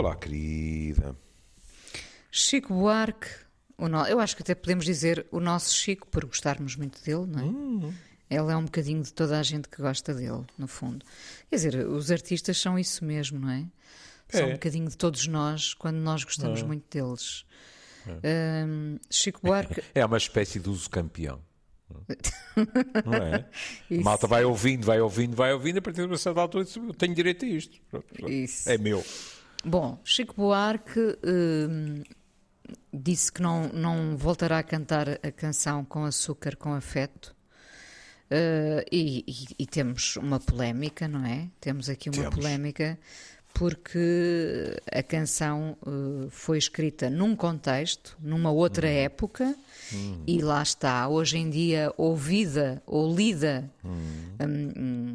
Olá, querida. Chico Buarque, no... eu acho que até podemos dizer o nosso Chico, por gostarmos muito dele, não é? Hum. Ele é um bocadinho de toda a gente que gosta dele, no fundo. Quer dizer, os artistas são isso mesmo, não é? São É. um bocadinho de todos nós quando nós gostamos muito deles. Hum, Chico Buarque, É uma espécie de uso campeão. Não é? Isso. malta vai ouvindo, vai ouvindo, vai ouvindo, a partir de uma certa altura eu tenho direito a isto. Pronto, Isso. É meu. Bom, Chico Buarque hum, disse que não, não voltará a cantar a canção com açúcar com afeto. Uh, e, e- e temos uma polémica, não é? Temos aqui uma Temos. polémica porque a canção uh, foi escrita num contexto, numa outra Hum. época, e lá está, hoje em dia, ouvida ou lida Hum. hum,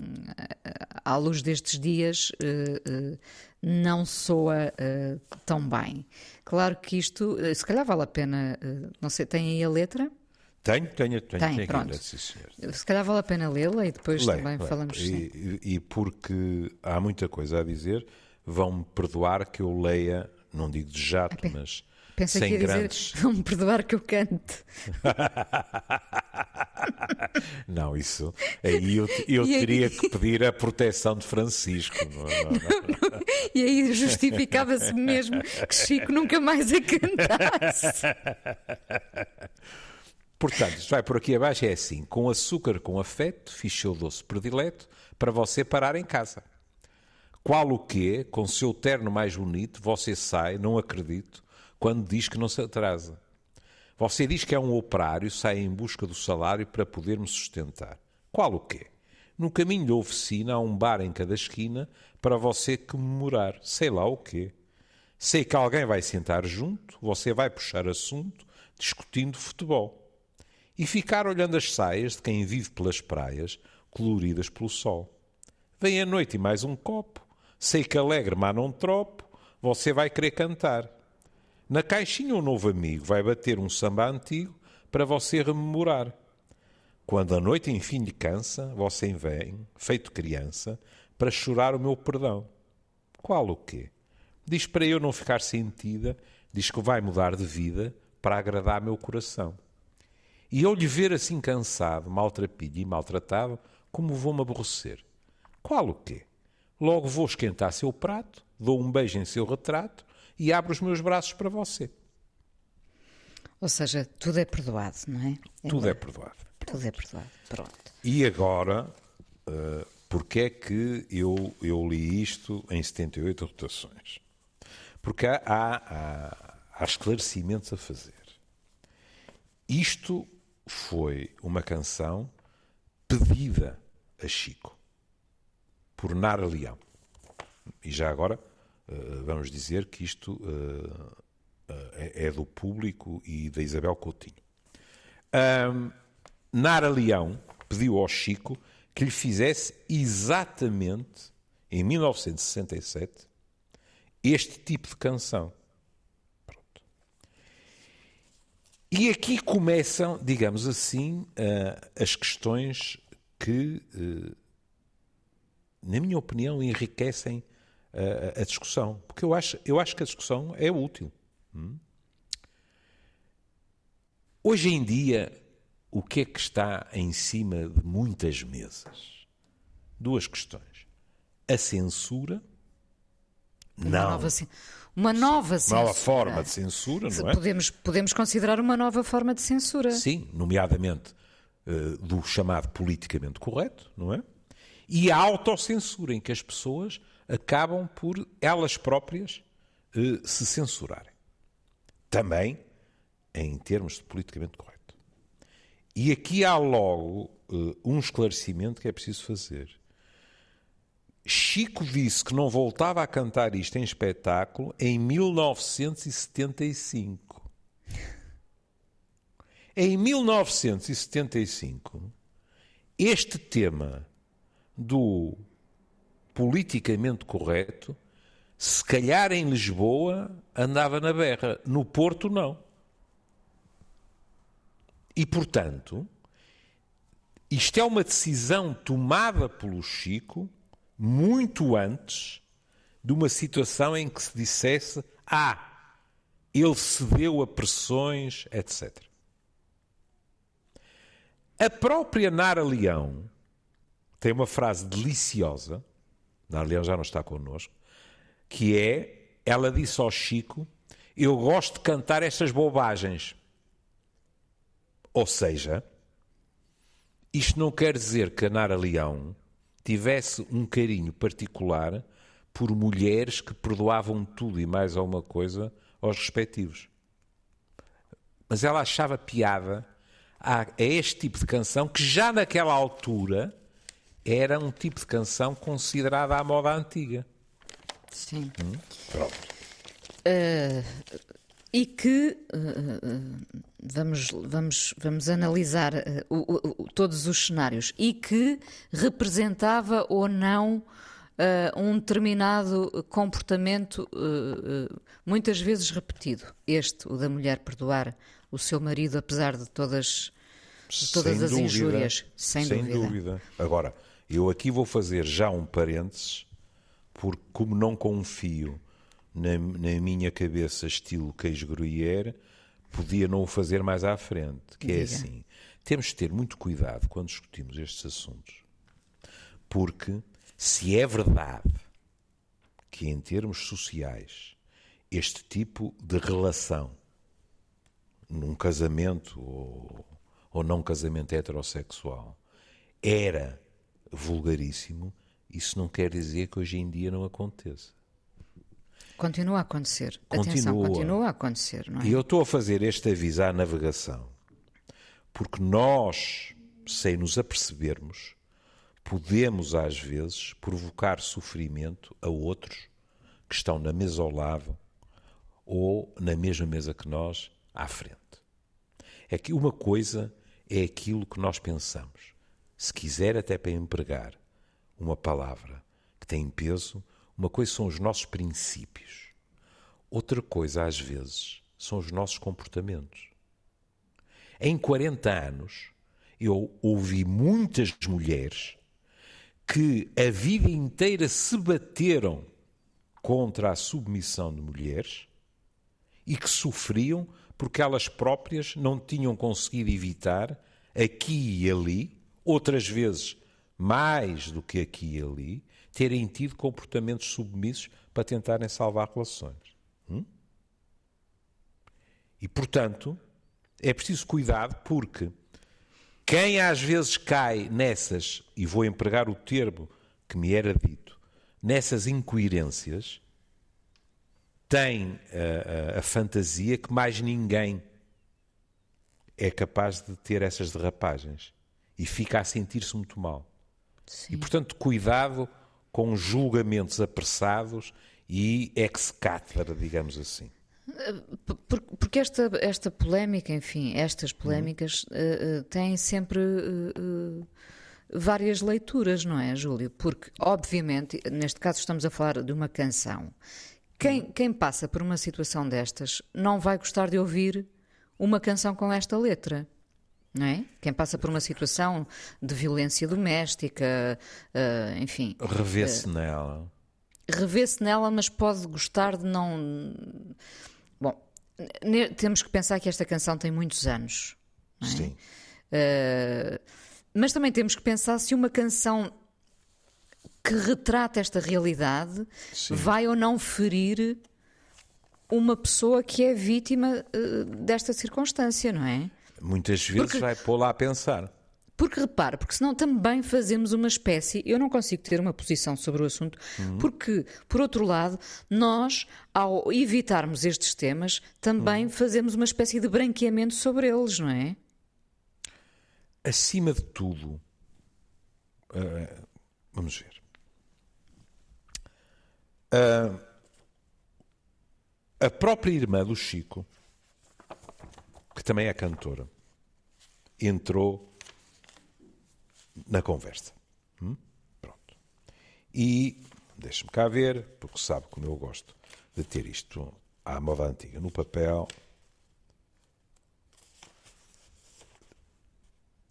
à luz destes dias, eh, eh, não soa eh, tão bem. Claro que isto, eh, se calhar vale a pena, eh, não sei, tem aí a letra? Tenho, tenho, tenho. Tem, tenho pronto. sim. Se calhar vale a pena lê-la e depois Leio, também leio. falamos. E, e- porque há muita coisa a dizer, vão-me perdoar que eu leia, não digo de jato, pe- mas Pensa sem que ia dizer, grandes. vão-me perdoar que eu cante. Não, isso. Aí eu, eu aí- teria que pedir a proteção de Francisco. Não, é? não, não. E aí justificava-se mesmo que Chico nunca mais a cantasse. Portanto, isto vai por aqui abaixo, é assim: com açúcar com afeto, fiz seu doce predileto, para você parar em casa. Qual o quê, com seu terno mais bonito, você sai, não acredito, quando diz que não se atrasa. Você diz que é um operário, sai em busca do salário para poder me sustentar. Qual o quê? No caminho da oficina há um bar em cada esquina para você comemorar, sei lá o quê. Sei que alguém vai sentar junto, você vai puxar assunto, discutindo futebol. E ficar olhando as saias de quem vive pelas praias, coloridas pelo sol. Vem a noite e mais um copo. Sei que alegre, mas não tropo. Você vai querer cantar. Na caixinha um novo amigo vai bater um samba antigo para você rememorar. Quando a noite enfim lhe cansa, você vem, feito criança, para chorar o meu perdão. Qual o quê? Diz para eu não ficar sentida, diz que vai mudar de vida para agradar meu coração. E eu lhe ver assim cansado, maltrapilho e maltratado, como vou-me aborrecer? Qual o quê? Logo vou esquentar seu prato, dou um beijo em seu retrato e abro os meus braços para você. Ou seja, tudo é perdoado, não é? Tudo é perdoado. Tudo é perdoado. Pronto. E agora, uh, porque é que eu, eu li isto em 78 rotações? Porque há, há, há esclarecimentos a fazer. Isto foi uma canção pedida a Chico por Nara Leão. E já agora vamos dizer que isto uh, uh, é, do público e da Isabel Coutinho. Um, Nara Leão pediu ao Chico que lhe fizesse exatamente, em 1967, este tipo de canção. Pronto. E aqui começam, digamos assim, as questões que, na minha opinião, enriquecem uh, a discussão. Porque eu acho, eu acho que a discussão é útil. Hum? Hoje em dia, o que é que está em cima de muitas mesas? Duas questões. A censura. Uma não. nova, uma nova censura. Nova forma de censura, não é? Podemos, podemos considerar uma nova forma de censura. Sim, nomeadamente eh, do chamado politicamente correto, não é? E a autocensura, em que as pessoas acabam por elas próprias eh, se censurarem. Também em termos de politicamente correto. E aqui há logo eh, um esclarecimento que é preciso fazer. Chico disse que não voltava a cantar isto em espetáculo em 1975. Em 1975, este tema do politicamente correto, se calhar em Lisboa andava na berra, no Porto não. E, portanto, isto é uma decisão tomada pelo Chico muito antes de uma situação em que se dissesse: Ah, ele cedeu a pressões, etc. A própria Nara Leão tem uma frase deliciosa, Leão já não está connosco, que é: ela disse ao Chico, eu gosto de cantar estas bobagens. Ou seja, isto não quer dizer que a Nara Leão tivesse um carinho particular por mulheres que perdoavam tudo e mais alguma coisa aos respectivos. Mas ela achava piada a, este tipo de canção que já naquela altura era um tipo de canção considerada à moda antiga. Sim. Hum? Pronto. Uh, e que uh, vamos, vamos, vamos analisar uh, o, o, todos os cenários e que representava ou não um determinado comportamento muitas vezes repetido. Este, o da mulher perdoar o seu marido apesar de todas, de todas sem as dúvida, injúrias. Sem, sem dúvida. dúvida. Agora, eu aqui vou fazer já um parênteses, porque como não confio na, na minha cabeça estilo queijo gruyère, podia não o fazer mais à frente. Que é Diga. é assim, temos de ter muito cuidado quando discutimos estes assuntos. Porque se é verdade que em termos sociais este tipo de relação num casamento ou, ou não casamento heterossexual era vulgaríssimo, isso não quer dizer que hoje em dia não aconteça. Continua a acontecer. Continua. Atenção, continua a acontecer, não é? E eu estou a fazer este aviso à navegação porque nós, sem nos apercebermos, podemos às vezes provocar sofrimento a outros que estão na mesa ao lado ou na mesma mesa que nós à frente. É que uma coisa é aquilo que nós pensamos. Se quiser, até para empregar uma palavra que tem peso, uma coisa são os nossos princípios, outra coisa, às vezes, são os nossos comportamentos. Em 40 anos, eu ouvi muitas mulheres que a vida inteira se bateram contra a submissão de mulheres e que sofriam porque elas próprias não tinham conseguido evitar aqui e ali, outras vezes mais do que aqui e ali, terem tido comportamentos submissos para tentarem salvar relações. Hum? E, portanto, é preciso cuidado porque quem às vezes cai nessas, e vou empregar o termo que me era dito, nessas incoerências, tem a, a, a fantasia que mais ninguém é capaz de ter essas derrapagens e fica a sentir-se muito mal. Sim. E, portanto, cuidado com julgamentos apressados e ex-cátedra, digamos assim. Porque esta, esta polémica, enfim, estas polémicas uh, uh, têm sempre uh, várias leituras, não é, Júlio? Porque, obviamente, neste caso estamos a falar de uma canção. Quem, uhum. quem passa por uma situação destas não vai gostar de ouvir uma canção com esta letra não é? Quem passa por uma situação de violência doméstica, uh, enfim. Revê-se uh, nela. Revê-se nela, mas pode gostar de não. Bom, temos que pensar que esta canção tem muitos anos. É? Sim. Uh, mas também temos que pensar se uma canção que retrata esta realidade Sim. vai ou não ferir uma pessoa que é vítima desta circunstância, não é? Muitas vezes porque, vai pô-la a pensar. Porque repara, porque senão também fazemos uma espécie. Eu não consigo ter uma posição sobre o assunto, uhum. porque, por outro lado, nós, ao evitarmos estes temas, também uhum. fazemos uma espécie de branqueamento sobre eles, não é? Acima de tudo, uh, vamos ver. Uh, a própria irmã do Chico que também é cantora, entrou na conversa. Hum? Pronto. E deixe-me cá ver, porque sabe como eu gosto de ter isto à moda antiga, no papel.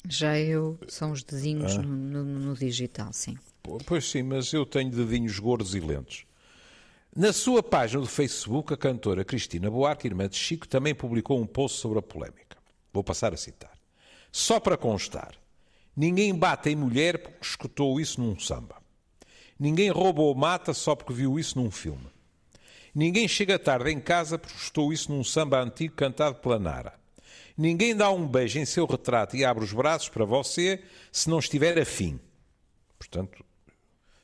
Já eu, são os dedinhos ah? no, no, no, digital, sim. Pois sim, mas eu tenho dedinhos gordos e lentos. Na sua página do Facebook, a cantora Cristina Buarque, irmã de Chico, também publicou um post sobre a polémica. Vou passar a citar. Só para constar, ninguém bate em mulher porque escutou isso num samba. Ninguém rouba ou mata só porque viu isso num filme. Ninguém chega tarde em casa porque escutou isso num samba antigo cantado pela Nara. Ninguém dá um beijo em seu retrato e abre os braços para você se não estiver afim. Portanto,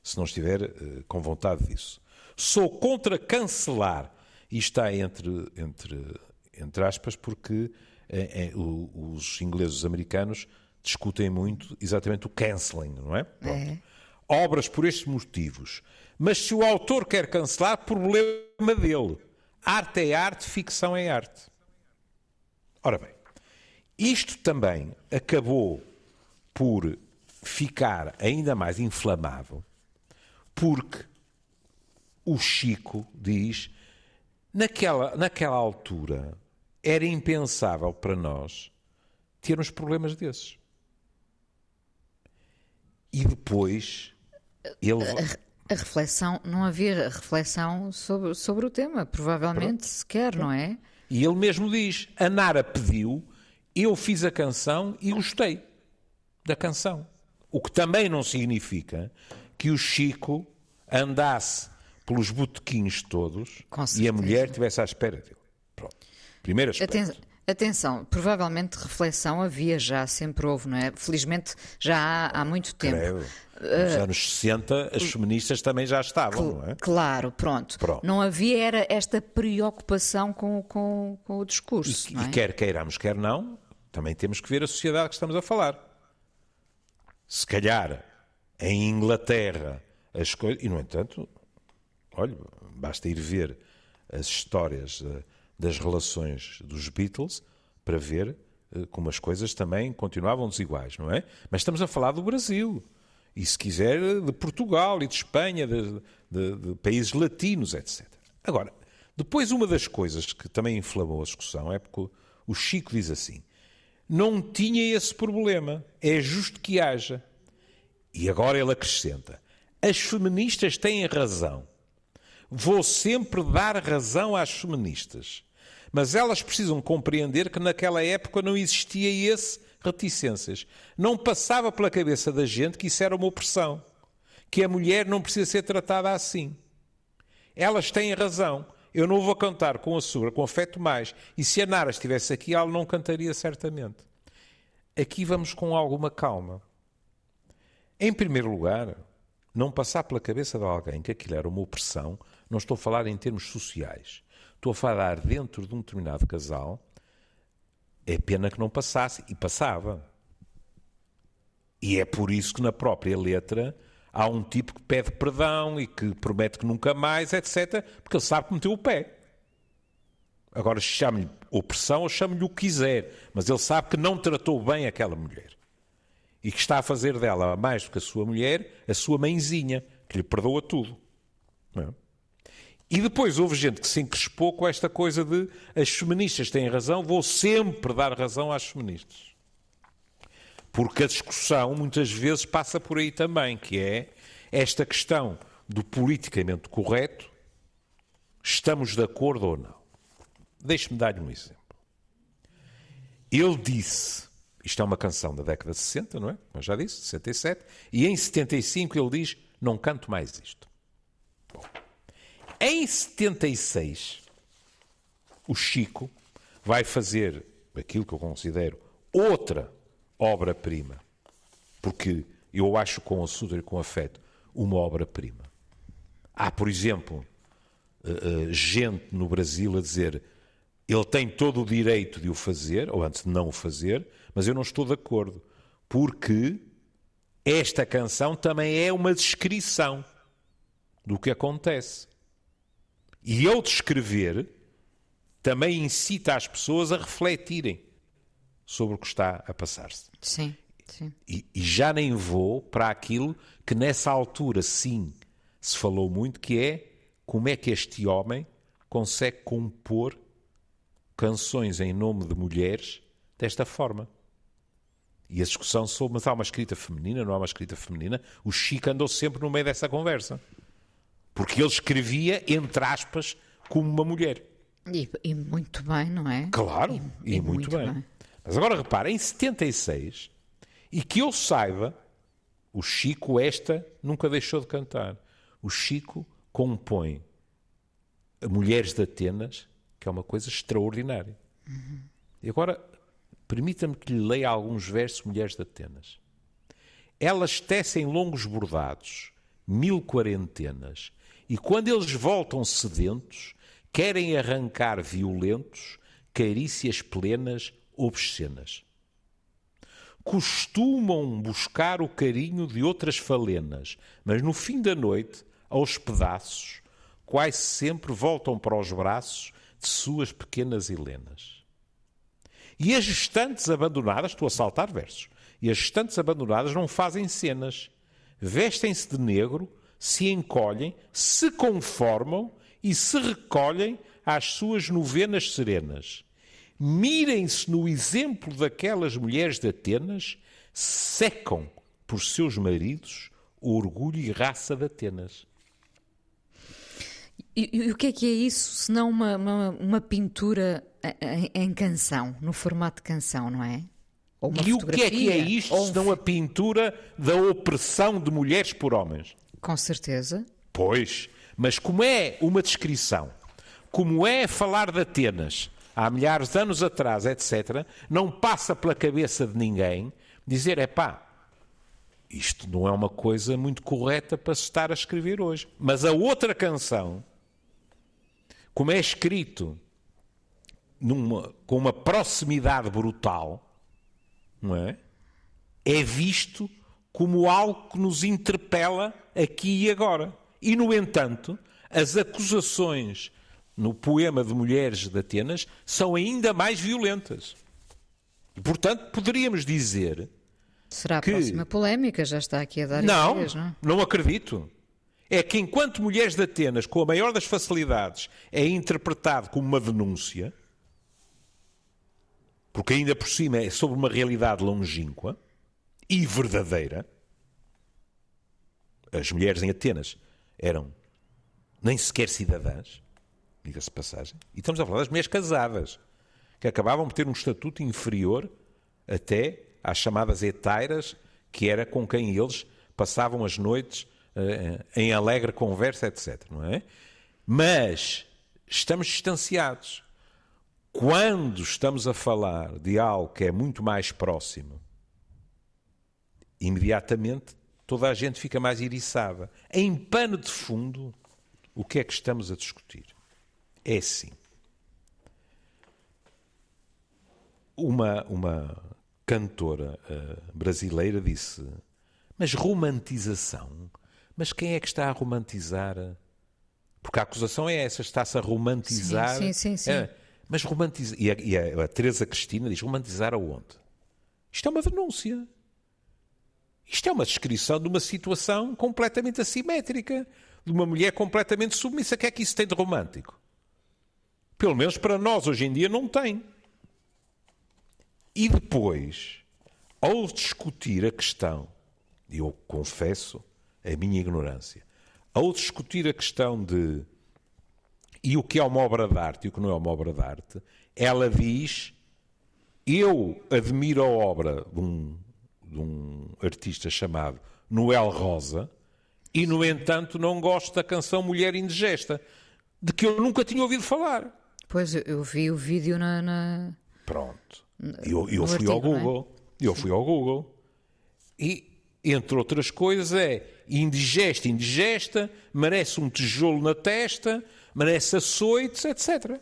se não estiver uh, com vontade disso. Sou contra cancelar, e está entre, entre, entre aspas, porque é, é, o, os ingleses os americanos discutem muito exatamente o cancelling, não é? é? Obras por estes motivos. Mas se o autor quer cancelar, problema dele. Arte é arte, ficção é arte. Ora bem, isto também acabou por ficar ainda mais inflamável, porque o Chico diz, naquela, naquela altura, era impensável para nós termos problemas desses. E depois ele. A, a reflexão, não havia reflexão sobre, sobre o tema, provavelmente Pronto. sequer, não é? E ele mesmo diz: a Nara pediu, eu fiz a canção e gostei da canção. O que também não significa que o Chico andasse pelos botequins todos e a mulher estivesse à espera dele. Pronto. Primeiro aspecto. Aten atenção, provavelmente reflexão havia já, sempre houve, não é? Felizmente já há, há muito tempo. Creio. Nos uh, anos 60 as feministas também já estavam, não é? Claro, pronto. pronto. Não havia era esta preocupação com, com, com o discurso. E, é? e quer queiramos, quer não, também temos que ver a sociedade que estamos a falar. Se calhar em Inglaterra as coisas. E no entanto, olha, basta ir ver as histórias uh, das relações dos Beatles para ver uh, como as coisas também continuavam desiguais, não é? Mas estamos a falar do Brasil. E se quiser, de Portugal e de Espanha, de, de, de países latinos, etc. Agora, depois uma das coisas que também inflamou a discussão é porque o Chico diz assim: não tinha esse problema, é justo que haja. E agora ele acrescenta: as feministas têm razão. Vou sempre dar razão às feministas. Mas elas precisam compreender que naquela época não existia esse reticências. Não passava pela cabeça da gente que isso era uma opressão, que a mulher não precisa ser tratada assim. Elas têm razão. Eu não vou cantar com a sua, com afeto mais. E se a Nara estivesse aqui, ela não cantaria certamente. Aqui vamos com alguma calma. Em primeiro lugar, não passar pela cabeça de alguém que aquilo era uma opressão, não estou a falar em termos sociais. Estou a falar dentro de um determinado casal. É pena que não passasse, e passava. E é por isso que na própria letra há um tipo que pede perdão e que promete que nunca mais, etc., porque ele sabe que meteu o pé. Agora chame-lhe opressão ou chame-lhe o que quiser, mas ele sabe que não tratou bem aquela mulher. E que está a fazer dela, mais do que a sua mulher, a sua mãezinha, que lhe perdoa tudo. É? E depois houve gente que se encrespou com esta coisa de as feministas têm razão, vou sempre dar razão às feministas. Porque a discussão muitas vezes passa por aí também, que é esta questão do politicamente correto, estamos de acordo ou não. Deixe-me dar-lhe um exemplo. Ele disse, isto é uma canção da década de 60, não é? Mas já disse, 67, e em 75 ele diz, não canto mais isto. Bom, em 76, o Chico vai fazer aquilo que eu considero outra obra-prima. Porque eu acho com açúcar e com afeto uma obra-prima. Há, por exemplo, eh, eh, gente no Brasil a dizer ele tem todo o direito de o fazer, ou antes de não o fazer, mas eu não estou de acordo. Porque esta canção também é uma descrição do que acontece. E ele descrever também incita as pessoas a refletirem sobre o que está a passar-se. Sim, sim. E, e, já nem vou para aquilo que nessa altura, sim, se falou muito, que é como é que este homem consegue compor canções em nome de mulheres desta forma. E a discussão sobre, mas há uma escrita feminina, não há uma escrita feminina? O Chico andou sempre no meio dessa conversa. Porque ele escrevia, entre aspas, como uma mulher. E, e muito bem, não é? Claro, e, e muito, muito bem. bem. Mas agora repara, em 76, e que eu saiba, o Chico esta nunca deixou de cantar. O Chico compõe Mulheres de Atenas, que é uma coisa extraordinária. Uhum. E agora, permita-me que lhe leia alguns versos Mulheres de Atenas. Elas tecem longos bordados, mil quarentenas, e quando eles voltam sedentos, querem arrancar violentos carícias plenas, obscenas. Costumam buscar o carinho de outras falenas, mas no fim da noite, aos pedaços, quase sempre voltam para os braços de suas pequenas Helenas. E as gestantes abandonadas, estou a saltar versos, e as gestantes abandonadas não fazem cenas. Vestem-se de negro, se encolhem, se conformam e se recolhem às suas novenas serenas. Mirem-se no exemplo daquelas mulheres de Atenas, secam por seus maridos o orgulho e raça de Atenas. E, e o que é que é isso, se não uma, uma, uma pintura em, em, canção, no formato de canção, não é? e o que é que é isto, ou... se não a pintura da opressão de mulheres por homens? Com certeza. Pois, mas como é uma descrição, como é falar de Atenas há milhares de anos atrás, etc., não passa pela cabeça de ninguém dizer: é pá, isto não é uma coisa muito correta para se estar a escrever hoje. Mas a outra canção, como é escrito numa, com uma proximidade brutal, não é? É visto como algo que nos interpela aqui e agora. E, no entanto, as acusações no poema de Mulheres de Atenas são ainda mais violentas. E, portanto, poderíamos dizer. Será a que... próxima polémica? Já está aqui a dar não, ideias, não, não acredito. É que enquanto Mulheres de Atenas, com a maior das facilidades, é interpretado como uma denúncia, porque ainda por cima é sobre uma realidade longínqua e verdadeira, as mulheres em Atenas eram nem sequer cidadãs, diga-se passagem, e estamos a falar das mulheres casadas, que acabavam por ter um estatuto inferior até às chamadas etairas, que era com quem eles passavam as noites uh, em alegre conversa, etc. Não é? Mas estamos distanciados. Quando estamos a falar de algo que é muito mais próximo, imediatamente toda a gente fica mais iriçada. Em pano de fundo, o que é que estamos a discutir? É assim. Uma, uma cantora uh, brasileira disse: Mas romantização? Mas quem é que está a romantizar? Porque a acusação é essa: está-se a romantizar. Sim, sim, sim. sim. É, mas romantizar. E, a, e a, a Teresa Cristina diz: romantizar aonde? Isto é uma denúncia. Isto é uma descrição de uma situação completamente assimétrica, de uma mulher completamente submissa. O que é que isso tem de romântico? Pelo menos para nós hoje em dia não tem. E depois, ao discutir a questão, eu confesso a minha ignorância, ao discutir a questão de e o que é uma obra de arte e o que não é uma obra de arte, ela diz: Eu admiro a obra de um de um artista chamado Noel Rosa, e, no entanto, não gosto da canção Mulher Indigesta, de que eu nunca tinha ouvido falar. Pois, eu vi o vídeo na... na... Pronto. Eu, eu fui artigo, ao é? Google. É? Eu fui ao Google. E, entre outras coisas, é indigesta, indigesta, merece um tijolo na testa, merece açoites, etc.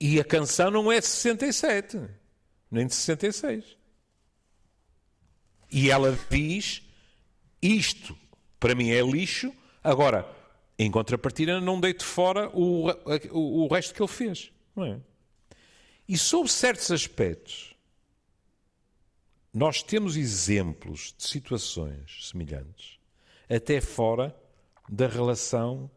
E a canção não é de 67, nem de 66. E ela diz: isto para mim é lixo, agora, em contrapartida, não deito fora o, o, o resto que ele fez. Não é? E sobre certos aspectos, nós temos exemplos de situações semelhantes, até fora da relação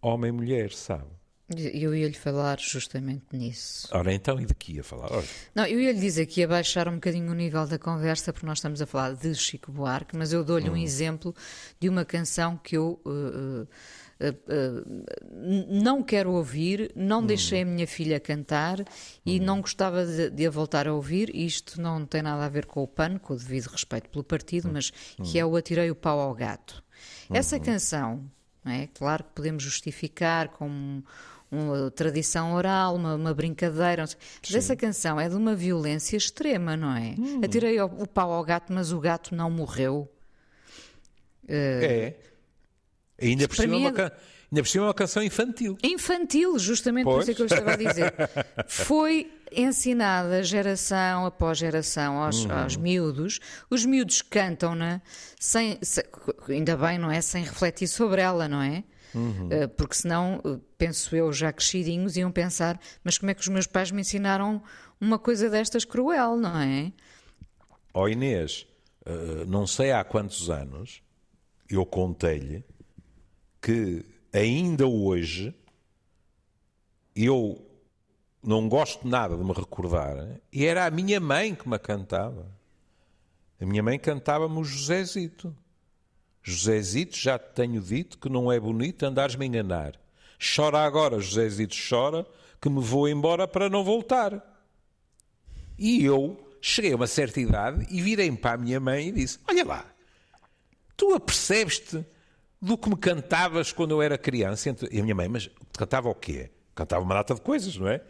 homem-mulher, sabe? Eu ia lhe falar justamente nisso. Ora então, e de que ia falar? Ora, Não, eu ia lhe dizer que ia baixar um bocadinho o nível da conversa, porque nós estamos a falar de Chico Buarque, mas eu dou-lhe um exemplo de uma canção que eu uh, uh, uh, não quero ouvir, não deixei a minha filha cantar e não gostava de, de a voltar a ouvir. Isto não tem nada a ver com o PAN, com o devido respeito pelo partido, mas que é o Atirei o Pau ao Gato. Essa canção, não é? claro que podemos justificar como uma tradição oral, uma, uma brincadeira. Mas essa canção é de uma violência extrema, não é? Atirei o, o pau ao gato, mas o gato não morreu. é. Ainda por, cima mim uma é- can- ainda por cima é uma canção infantil. Infantil, justamente por isso é que eu estava a dizer. Foi ensinada geração após geração aos, aos miúdos. Os miúdos cantam-na sem, se- ainda bem, não é? Sem refletir sobre ela, não é? Eh, Porque senão, eh, penso eu, já crescidinhos, iam pensar: mas como é que os meus pais me ensinaram uma coisa destas cruel, não é? Ó Inês, eh, não sei há quantos anos, eu contei-lhe que ainda hoje eu não gosto nada de me recordar e era a minha mãe que me cantava. A minha mãe cantava-me o Josézito. Josézito, já te tenho dito que não é bonito andares-me a enganar. Chora agora, Josézito, chora, que me vou embora para não voltar. E eu cheguei a uma certa idade e virei-me para a minha mãe e disse: Olha lá, tu apercebes-te do que me cantavas quando eu era criança? E a minha mãe, mas cantava o quê? Cantava uma data de coisas, não é?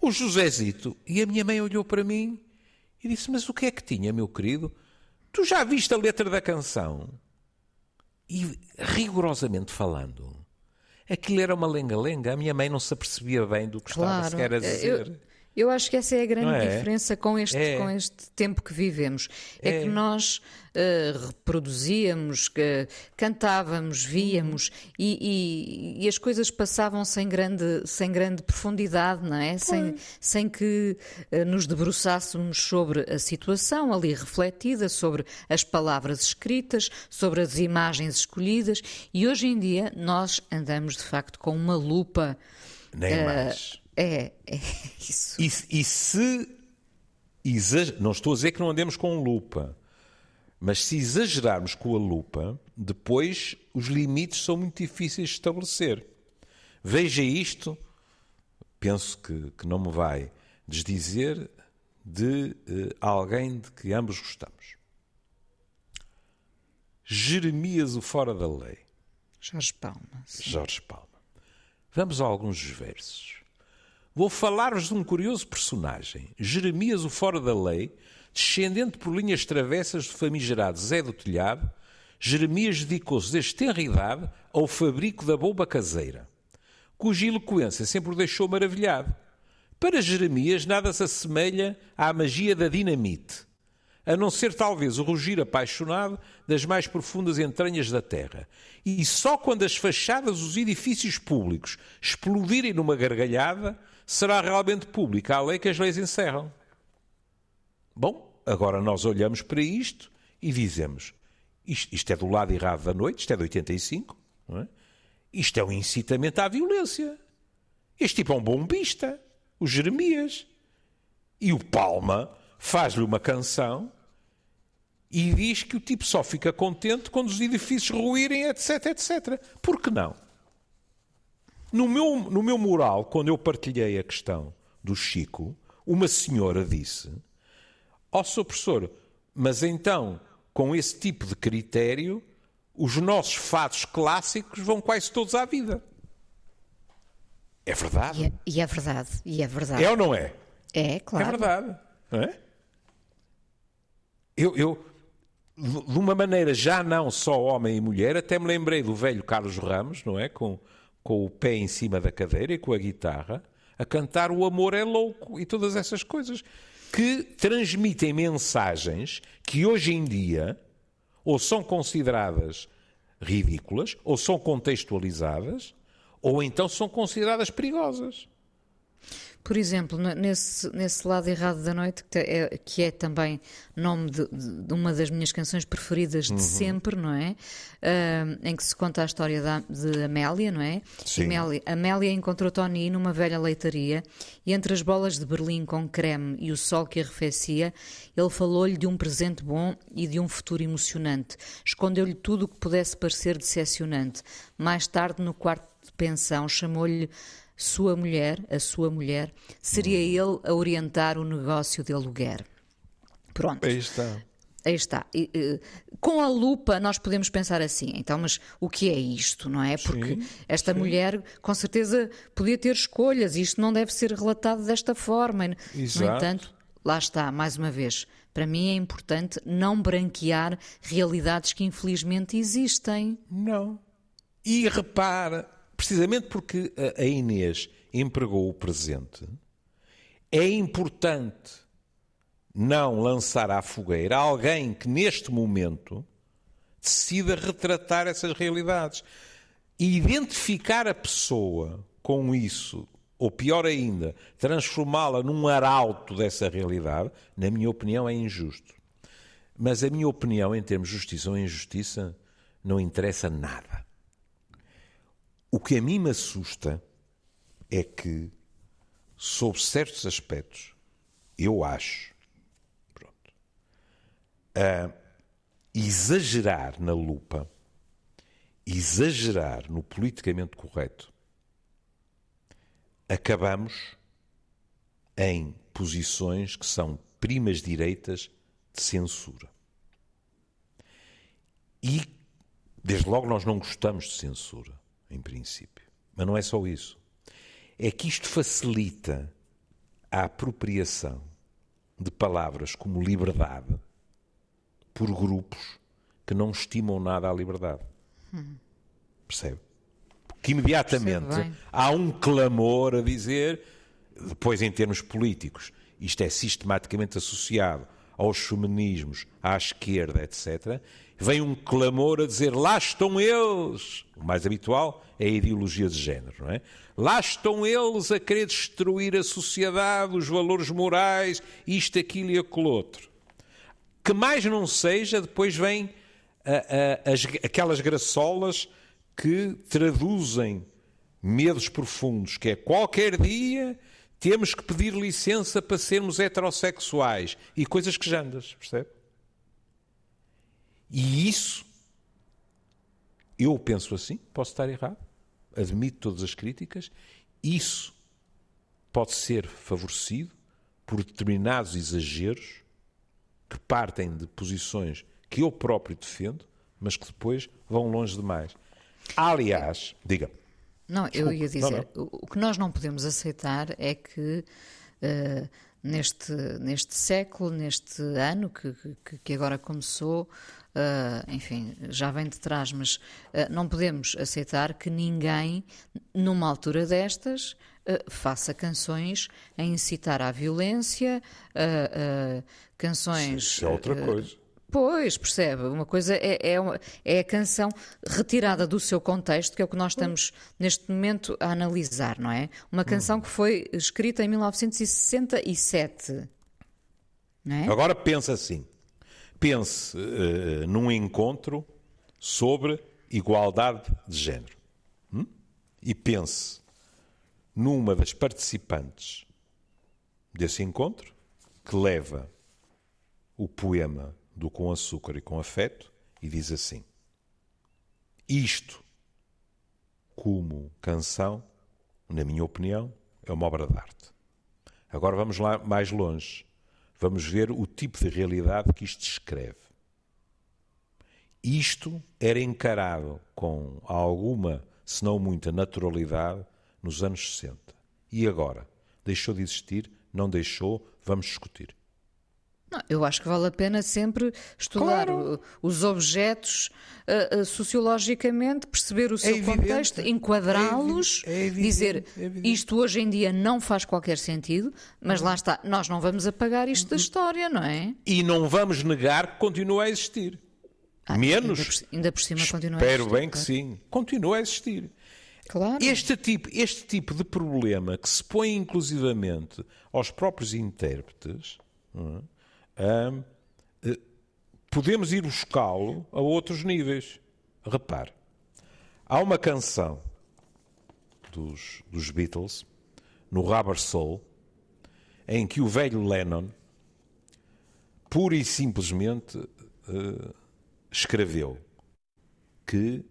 O Josézito. E a minha mãe olhou para mim e disse: Mas o que é que tinha, meu querido? Tu já viste a letra da canção? E rigorosamente falando, aquilo era uma lenga-lenga. A minha mãe não se apercebia bem do que estava Claro. sequer a dizer. Eu, acho que essa é a grande é? diferença com este, É. com este tempo que vivemos. É, É. que nós eh, reproduzíamos, que cantávamos, víamos e, e- e as coisas passavam sem grande, sem grande profundidade, não é? Sem, sem que eh, nos debruçássemos sobre a situação ali refletida, sobre as palavras escritas, sobre as imagens escolhidas. E hoje em dia nós andamos de facto com uma lupa. Nem eh, mais. É, é isso. E, e se. exa- Não estou a dizer que não andemos com lupa, mas se exagerarmos com a lupa, depois os limites são muito difíceis de estabelecer. Veja isto, penso que, que não me vai desdizer, de eh, alguém de que ambos gostamos. Jeremias, o fora da lei. Jorge Palmas. Jorge Palma. Vamos a alguns versos. Vou falar-vos de um curioso personagem, Jeremias, o fora da lei, descendente por linhas travessas do famigerado Zé do Telhado. Jeremias dedicou-se desde tenra idade ao fabrico da bomba caseira, cuja eloquência sempre o deixou maravilhado. Para Jeremias, nada se assemelha à magia da dinamite, a não ser talvez o rugir apaixonado das mais profundas entranhas da terra. E só quando as fachadas dos edifícios públicos explodirem numa gargalhada, será realmente pública a lei que as leis encerram. Bom, agora nós olhamos para isto e dizemos: isto, isto é do lado errado da noite, isto é de 85, não é? isto é um incitamento à violência. Este tipo é um bombista, o Jeremias. E o Palma faz-lhe uma canção e diz que o tipo só fica contente quando os edifícios ruírem, etc, etc. Por que não? No meu, no meu mural, quando eu partilhei a questão do Chico, uma senhora disse: Ó, Sr. professor, mas então, com esse tipo de critério, os nossos fatos clássicos vão quase todos à vida. É verdade. E é, e é verdade, e é verdade. É ou não é? É, É claro. verdade. Não é? Eu, eu, de de uma maneira já não só homem e mulher, até me lembrei do velho Carlos Ramos, não é? Com, com o pé em cima da cadeira e com a guitarra, a cantar O Amor é Louco e todas essas coisas que transmitem mensagens que hoje em dia ou são consideradas ridículas, ou são contextualizadas, ou então são consideradas perigosas. Por exemplo, nesse, nesse lado errado da noite, que é, que é também nome de, de, uma das minhas canções preferidas de uhum. sempre, não é? Uh, em que se conta a história da, de Amélia, não é? Sim. Amélia, Amélia encontrou Tony numa velha leitaria e entre as bolas de Berlim com creme e o sol que arrefecia, ele falou-lhe de um presente bom e de um futuro emocionante. Escondeu-lhe tudo o que pudesse parecer decepcionante. Mais tarde, no quarto de pensão, chamou-lhe sua mulher, a sua mulher, seria ele a orientar o negócio de aluguer. Pronto. Aí está. Aí está. E, e, com a lupa nós podemos pensar assim, então, mas o que é isto, não é? Porque sim, esta sim. mulher com certeza podia ter escolhas e isto não deve ser relatado desta forma. Exato. No entanto, lá está, mais uma vez, para mim é importante não branquear realidades que infelizmente existem. Não. E repara, precisamente porque a Inês empregou o presente, é importante não lançar à fogueira alguém que neste momento decida retratar essas realidades. E identificar a pessoa com isso, ou pior ainda, transformá-la num arauto dessa realidade, na minha opinião, é injusto. Mas a minha opinião, em termos de justiça ou injustiça, não interessa nada. O que a mim me assusta é que, sob certos aspectos, eu acho, pronto, uh, exagerar na lupa, exagerar no politicamente correto, acabamos em posições que são primas direitas de censura. E, desde logo, nós não gostamos de censura em princípio. Mas não é só isso. É que isto facilita a apropriação de palavras como liberdade por grupos que não estimam nada a liberdade. Hum. Percebe? Porque imediatamente há um clamor a dizer, depois em termos políticos, isto é sistematicamente associado aos feminismos, à esquerda, etc., vem um clamor a dizer lá estão eles. O mais habitual é a ideologia de género, não é? Lá estão eles a querer destruir a sociedade, os valores morais, isto, aquilo e aquele outro. Que mais não seja, depois as, aquelas graçolas que traduzem medos profundos, que é qualquer dia temos que pedir licença para sermos heterossexuais e coisas que jandas, percebe? E isso, eu penso assim, posso estar errado, admito todas as críticas, isso pode ser favorecido por determinados exageros que partem de posições que eu próprio defendo, mas que depois vão longe demais. Aliás, diga. Não, eu ia dizer, não, não. o que nós não podemos aceitar é que uh, neste, neste século, neste ano que, que, que agora começou, uh, enfim, já vem de trás, mas uh, não podemos aceitar que ninguém, numa altura destas, faça canções a incitar à violência, canções. Isso é outra coisa. Pois, percebe? Uma coisa é, é, uma, é, a canção retirada do seu contexto, que é o que nós estamos neste momento a analisar, não é? Uma canção hum. que foi escrita em 1967. É? Agora pensa assim: pense uh, num encontro sobre igualdade de género. Hum? E pense numa das participantes desse encontro que leva o poema do Com Açúcar e Com Afeto e diz assim: Isto, como canção, na minha opinião, é uma obra de arte. Agora vamos lá mais longe vamos ver o tipo de realidade que isto descreve. Isto era encarado com alguma, se não muita, naturalidade nos anos 60. E agora? Deixou de existir? Não deixou? Vamos discutir. Não, eu acho que vale a pena sempre estudar claro. os objetos uh, uh, sociologicamente, perceber o seu é contexto, enquadrá-los, é é dizer isto hoje em dia não faz qualquer sentido, mas lá está, nós não vamos apagar isto da uhum. história, não é? E não vamos negar que continua a existir. Ah, Menos. Ainda por, ainda por cima continua a existir. Espero bem que sim. Continua a existir. Claro. Este tipo, este tipo de problema que se põe inclusivamente aos próprios intérpretes, não é? Eh, podemos ir buscá-lo a outros níveis. Repare, há uma canção dos, dos Beatles, no Rubber Soul, em que o velho Lennon, pura e simplesmente, uh, escreveu que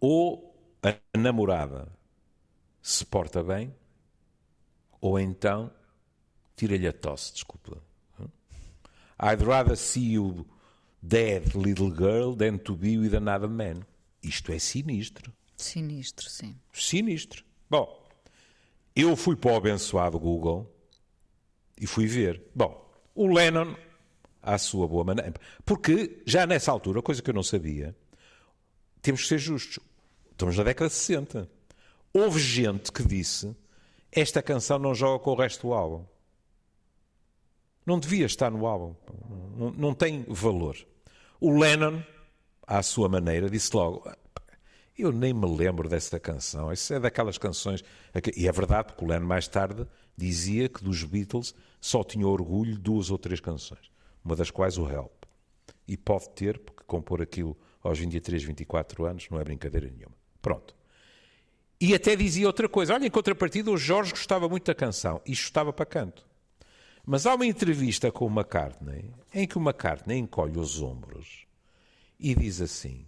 ou a namorada se porta bem, ou então tira-lhe a tosse, desculpa. I'd rather see you dead, little girl, than to be with another man. Isto é sinistro. Sinistro, sim. Sinistro. Bom, eu fui para o abençoado Google e fui ver. Bom, o Lennon, à sua boa maneira. Porque já nessa altura, coisa que eu não sabia, temos que ser justos. Estamos na década de 60. Houve gente que disse esta canção não joga com o resto do álbum. Não devia estar no álbum. Não, não tem valor. O Lennon, à sua maneira, disse logo: Eu nem me lembro dessa canção. Isso é daquelas canções. E é verdade, porque o Lennon mais tarde dizia que dos Beatles só tinha orgulho de duas ou três canções. Uma das quais o Help. E pode ter, porque compor aquilo aos 23, 24 anos não é brincadeira nenhuma. Pronto. E até dizia outra coisa. Olha, em contrapartida, o Jorge gostava muito da canção. Isto estava para canto. Mas há uma entrevista com o McCartney em que o McCartney encolhe os ombros e diz assim: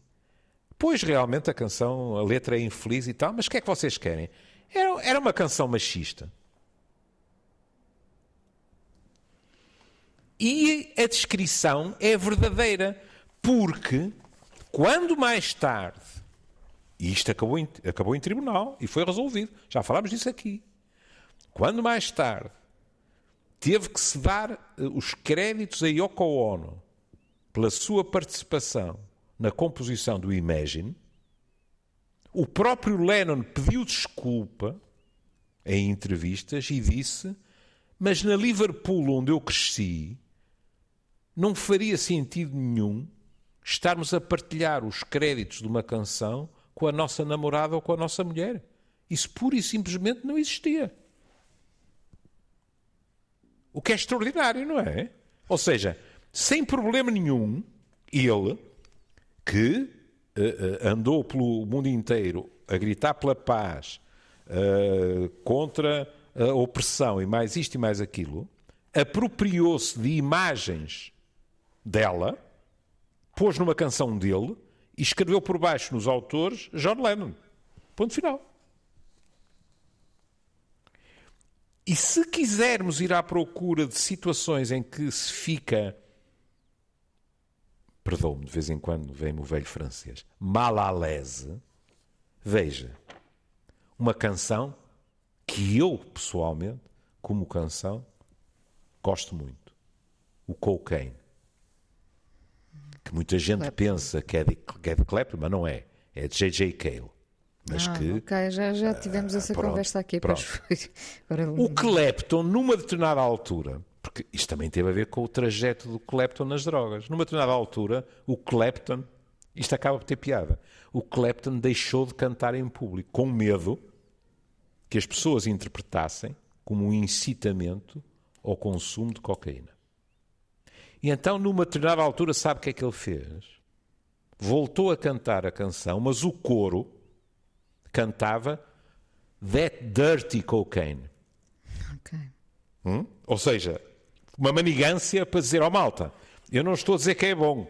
Pois realmente a canção, a letra é infeliz e tal, mas o que é que vocês querem? Era, era uma canção machista. E a descrição é verdadeira, porque quando mais tarde e isto acabou em, acabou em tribunal e foi resolvido. Já falámos disso aqui. Quando mais tarde teve que se dar eh, os créditos a Yoko Ono pela sua participação na composição do Imagine, o próprio Lennon pediu desculpa em entrevistas e disse: Mas na Liverpool, onde eu cresci, não faria sentido nenhum estarmos a partilhar os créditos de uma canção com a nossa namorada ou com a nossa mulher. Isso pura e simplesmente não existia. O que é extraordinário, não é? Ou seja, sem problema nenhum, ele, que uh, uh, andou pelo mundo inteiro a gritar pela paz, uh, contra a opressão e mais isto e mais aquilo, apropriou-se de imagens dela, pôs numa canção dele e escreveu por baixo nos autores John Lennon. Ponto final. E se quisermos ir à procura de situações em que se fica, perdoe-me, de vez em quando vem-me o velho francês, mal à lese, veja, uma canção que eu, pessoalmente, como canção, gosto muito. O Cocaine que muita gente pensa que é, de, que é de Clapton, mas não é. É de J.J. Cale. Mas ah, que, ok, já, já tivemos uh, essa pronto, conversa aqui. Agora... O Clapton, numa determinada altura, porque isto também teve a ver com o trajeto do Clapton nas drogas, numa determinada altura, o Clapton, isto acaba por ter piada, o Clapton deixou de cantar em público, com medo que as pessoas interpretassem como um incitamento ao consumo de cocaína. E então, numa determinada altura, sabe o que é que ele fez? Voltou a cantar a canção, mas o coro cantava That Dirty Cocaine. Ok. Hum? Ou seja, uma manigância para dizer ao oh, malta, eu não estou a dizer que é bom.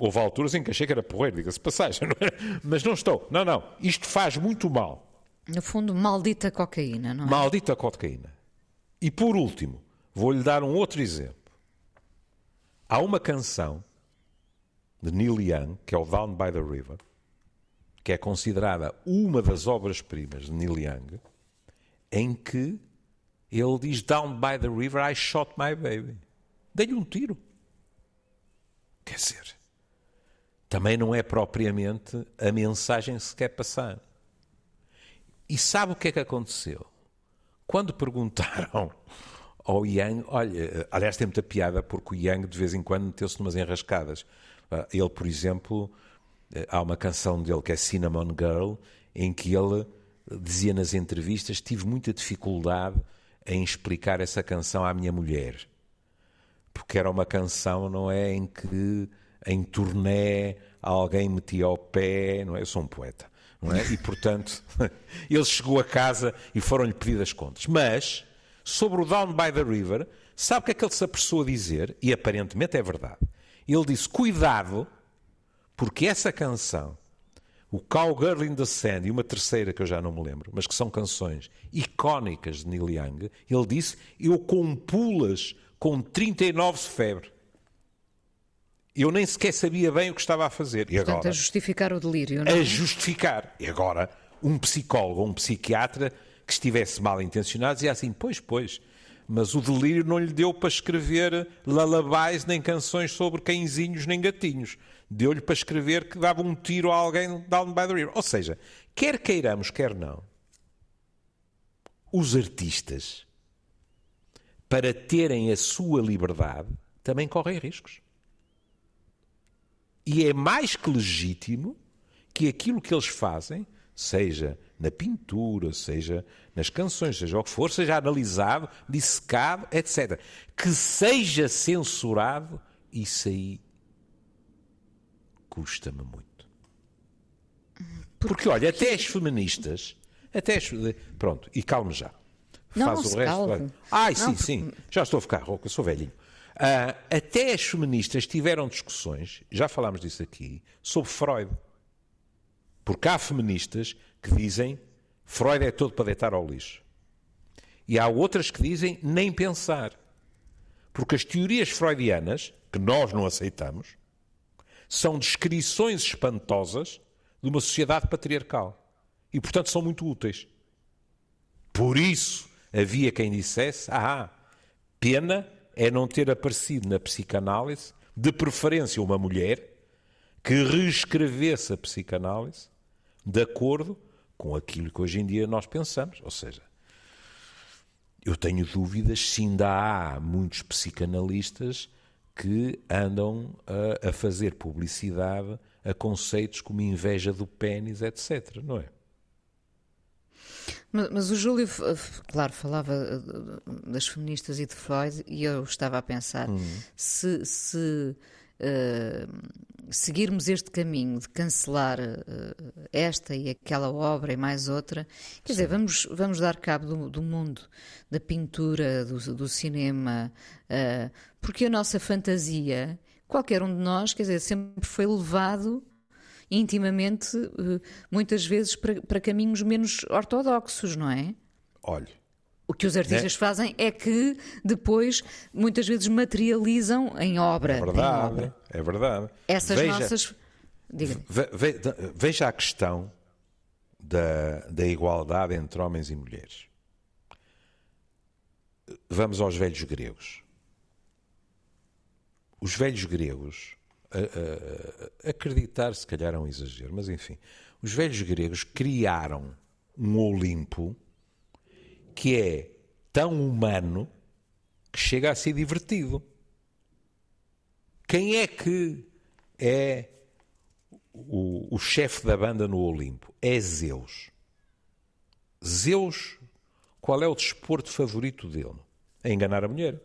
Houve alturas em que achei que era porreiro, diga-se passagem, não é? mas não estou. Não, não, isto faz muito mal. No fundo, maldita cocaína, não é? Maldita cocaína. E por último, vou-lhe dar um outro exemplo. Há uma canção de Neil Young, que é o Down by the River, que é considerada uma das obras-primas de Neil Young, em que ele diz Down by the river I shot my baby. Dei-lhe um tiro. Quer dizer, também não é propriamente a mensagem que se quer passar. E sabe o que é que aconteceu? Quando perguntaram ao Yang, olha, aliás tem muita piada porque o Yang de vez em quando meteu-se numas enrascadas. Ah, ele, por exemplo, há uma canção dele que é Cinnamon Girl, em que ele dizia nas entrevistas: tive muita dificuldade em explicar essa canção à minha mulher. Porque era uma canção, não é? Em que em turnê alguém metia ao pé, não é? Eu sou um poeta, não é? E portanto, ele chegou a casa e foram-lhe pedidas contas. Mas, sobre o Down by the River, sabe o que é que ele se apressou a dizer? E aparentemente é verdade. Ele disse: cuidado, porque essa canção o Cowgirl in the Sand e uma terceira que eu já não me lembro, mas que são canções icónicas de Neil Young, ele disse: Eu compulas com 39 de febre. Eu nem sequer sabia bem o que estava a fazer. E Portanto, agora, a justificar o delírio, não é? A justificar. E agora, um psicólogo ou um psiquiatra que estivesse mal intencionado dizia assim: Pois, pois, mas o delírio não lhe deu para escrever lullabies nem canções sobre cãezinhos nem gatinhos deu-lhe para escrever que dava um tiro a alguém down by the river. Ou seja, quer queiramos, quer não, os artistas, para terem a sua liberdade, também correm riscos. E é mais que legítimo que aquilo que eles fazem, seja na pintura, seja nas canções, seja o que for, seja analisado, dissecado, etc. Que seja censurado, isso aí custa-me muito. Porque, olha, até as feministas, até as, pronto, e calme já. Não, Faz o resto. calme. Ai, sim, Não, sim, já estou a ficar rouca, sou velhinho. Uh, até as feministas tiveram discussões, já falámos disso aqui, sobre Freud. Porque há feministas que dizem Freud é todo para deitar ao lixo. E há outras que dizem nem pensar. Porque as teorias freudianas, que nós não aceitamos, são descrições espantosas de uma sociedade patriarcal. E, portanto, são muito úteis. Por isso, havia quem dissesse: ah, pena é não ter aparecido na psicanálise, de preferência uma mulher, que reescrevesse a psicanálise de acordo com aquilo que hoje em dia nós pensamos. Ou seja, eu tenho dúvidas se ainda há muitos psicanalistas que andam a, a fazer publicidade a conceitos como inveja do pênis, etc. Não é? Mas, mas, o Júlio, claro, falava eh, das feministas e de Freud, e eu estava a pensar uhum. se, se uh, seguirmos este caminho de cancelar uh, esta e aquela obra e mais outra, quer Sim. dizer, vamos, vamos dar cabo do, do mundo da pintura, do, do cinema, uh, porque a nossa fantasia, qualquer um de nós, quer dizer, sempre foi levado intimamente, muitas vezes, para, para caminhos menos ortodoxos, não é? Olhe, o que os artistas né? fazem é que depois, muitas vezes, materializam em obra. É verdade, obra. é verdade. Essas veja, nossas. Ve, ve, veja a questão da, da igualdade entre homens e mulheres. Vamos aos velhos gregos. Os velhos gregos, a, a, a acreditar se calhar é um exagero, mas enfim, os velhos gregos criaram um Olimpo que é tão humano que chega a ser divertido. Quem é que é o, o chefe da banda no Olimpo? É Zeus. Zeus, qual é o desporto favorito dele? É enganar a mulher.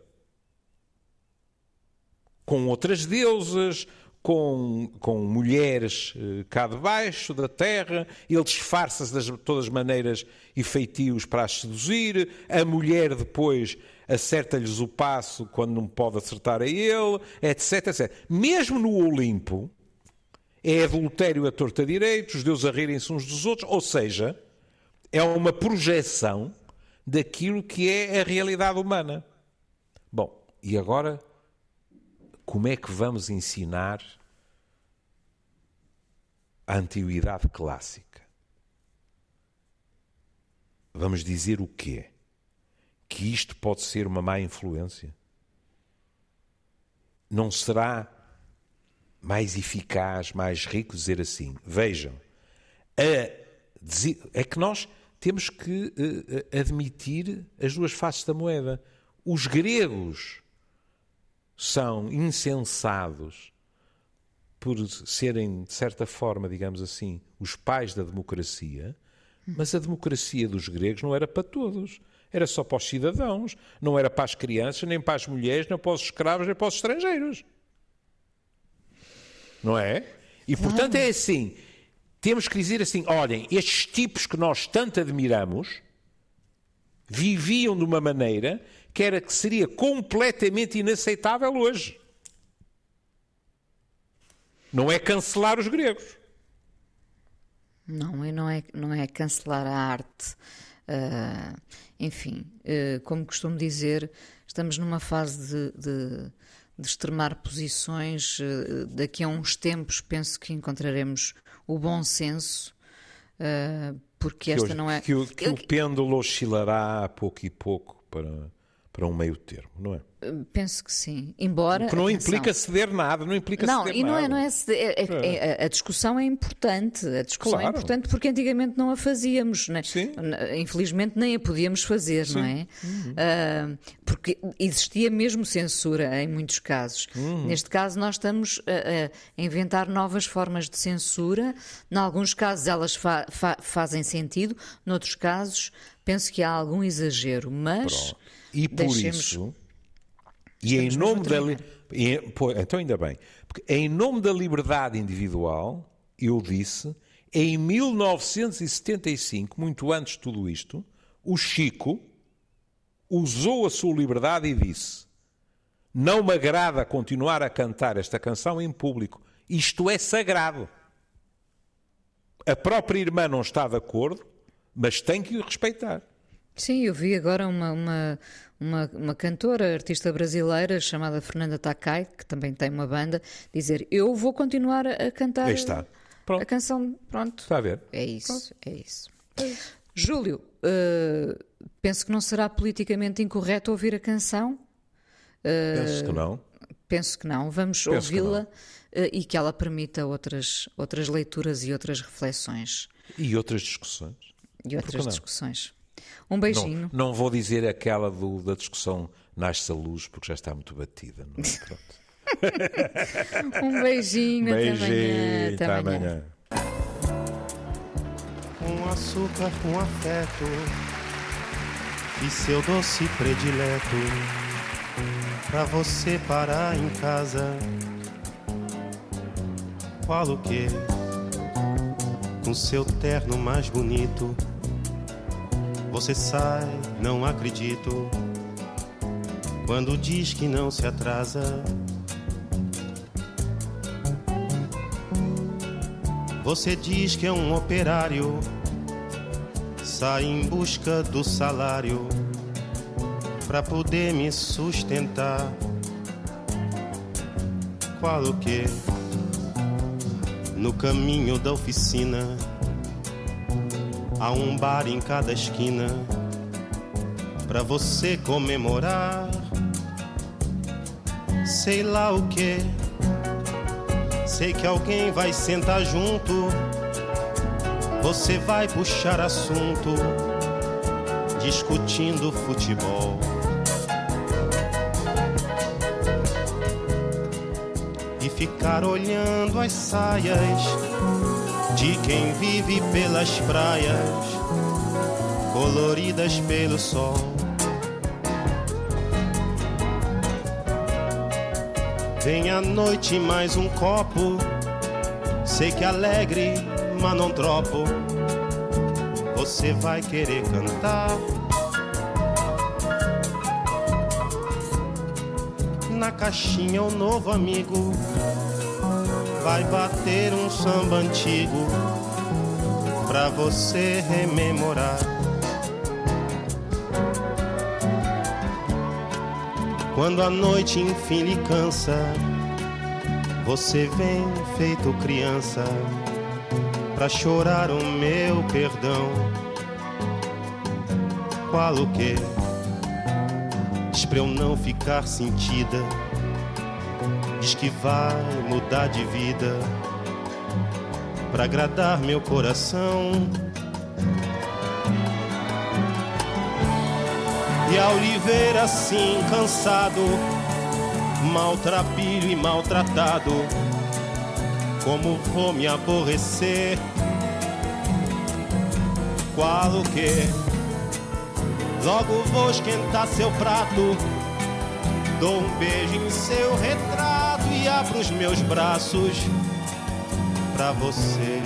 Com outras deusas, com, com mulheres eh, cá debaixo da terra, ele disfarça-se de todas as maneiras e feitios para as seduzir, a mulher depois acerta-lhes o passo quando não pode acertar a ele, etc, etc. Mesmo no Olimpo, é adultério a torta direito, os deuses a rirem-se uns dos outros, ou seja, é uma projeção daquilo que é a realidade humana. Bom, e agora como é que vamos ensinar a antiguidade clássica? Vamos dizer o quê? Que isto pode ser uma má influência? Não será mais eficaz, mais rico dizer assim? Vejam, é que nós temos que eh, admitir as duas faces da moeda. Os gregos são insensados por serem, de certa forma, digamos assim, os pais da democracia, mas a democracia dos gregos não era para todos. Era só para os cidadãos, não era para as crianças, nem para as mulheres, nem para os escravos, nem para os estrangeiros. Não é? E portanto é assim: temos que dizer assim: olhem, estes tipos que nós tanto admiramos viviam de uma maneira que era que seria completamente inaceitável hoje. Não é cancelar os gregos. Não, e não é, não é cancelar a arte. Uh, enfim, uh, como costumo dizer, estamos numa fase de, de, de extremar posições. Uh, daqui a uns tempos penso que encontraremos o bom senso, porque esta que, não é. Que, o, que o pêndulo oscilará a pouco e pouco para, para um meio termo, não é? Penso que sim. Embora. Que não atenção, implica ceder nada, não implica não, ceder e não nada. é, não é, ceder, é, é, é, a discussão é importante. A discussão Claro. é importante porque antigamente não a fazíamos, né? Sim. Infelizmente nem a podíamos fazer, não é? Ah, porque existia mesmo censura em muitos casos. Neste caso, nós estamos a, a inventar novas formas de censura. Em alguns casos, elas fa- fa- fazem sentido, noutros casos, penso que há algum exagero. Mas. Pronto. E por isso, e em Estamos nome da. li- pô, então, ainda bem. Porque em nome da liberdade individual, eu disse, em 1975, muito antes de tudo isto, o Chico usou a sua liberdade e disse: Não me agrada continuar a cantar esta canção em público. Isto é sagrado. A própria irmã não está de acordo, mas tem que o respeitar. Sim, eu vi agora uma, uma, uma, uma cantora, artista brasileira chamada Fernanda Takai, que também tem uma banda, dizer: Eu vou continuar a cantar Aí está. Pronto. a canção. Pronto. Está a ver? É isso, é isso. Júlio, eh, penso que não será politicamente incorreto ouvir a canção. Penso que não. Penso que não. Vamos ouvi-la eh, e que ela permita outras, outras leituras e outras reflexões E outras discussões. e outras não? discussões. Um Não, beijinho. não vou dizer aquela do- da discussão nasce a luz, porque já está muito batida. Não é? Pronto. Um beijinho, até amanhã. até amanhã. Com açúcar, com afeto E seu doce predileto Pra você parar em casa Qual o que? Com seu terno mais bonito Você sai, não acredito Quando diz que não se atrasa Você diz que é um operário, sai em busca do salário pra poder me sustentar. Qual o que? No caminho da oficina há um bar em cada esquina pra você comemorar. Sei lá o que. Sei que alguém vai sentar junto. Você vai puxar assunto, discutindo futebol. E ficar olhando as saias de quem vive pelas praias, coloridas pelo sol. Vem a noite mais um copo. Sei que alegre, mas não dropo. Você vai querer cantar. Na caixinha o novo amigo vai bater um samba antigo pra você rememorar. Quando a noite enfim lhe cansa, você vem feito criança pra chorar o meu perdão. Qual o que? Pra eu não ficar sentida. Diz que vai mudar de vida pra agradar meu coração. E ao lhe ver assim cansado, maltrapilho e maltratado, Como vou me aborrecer? Qual o que? Logo vou esquentar seu prato. Dou um beijo em seu retrato abro os meus braços pra você.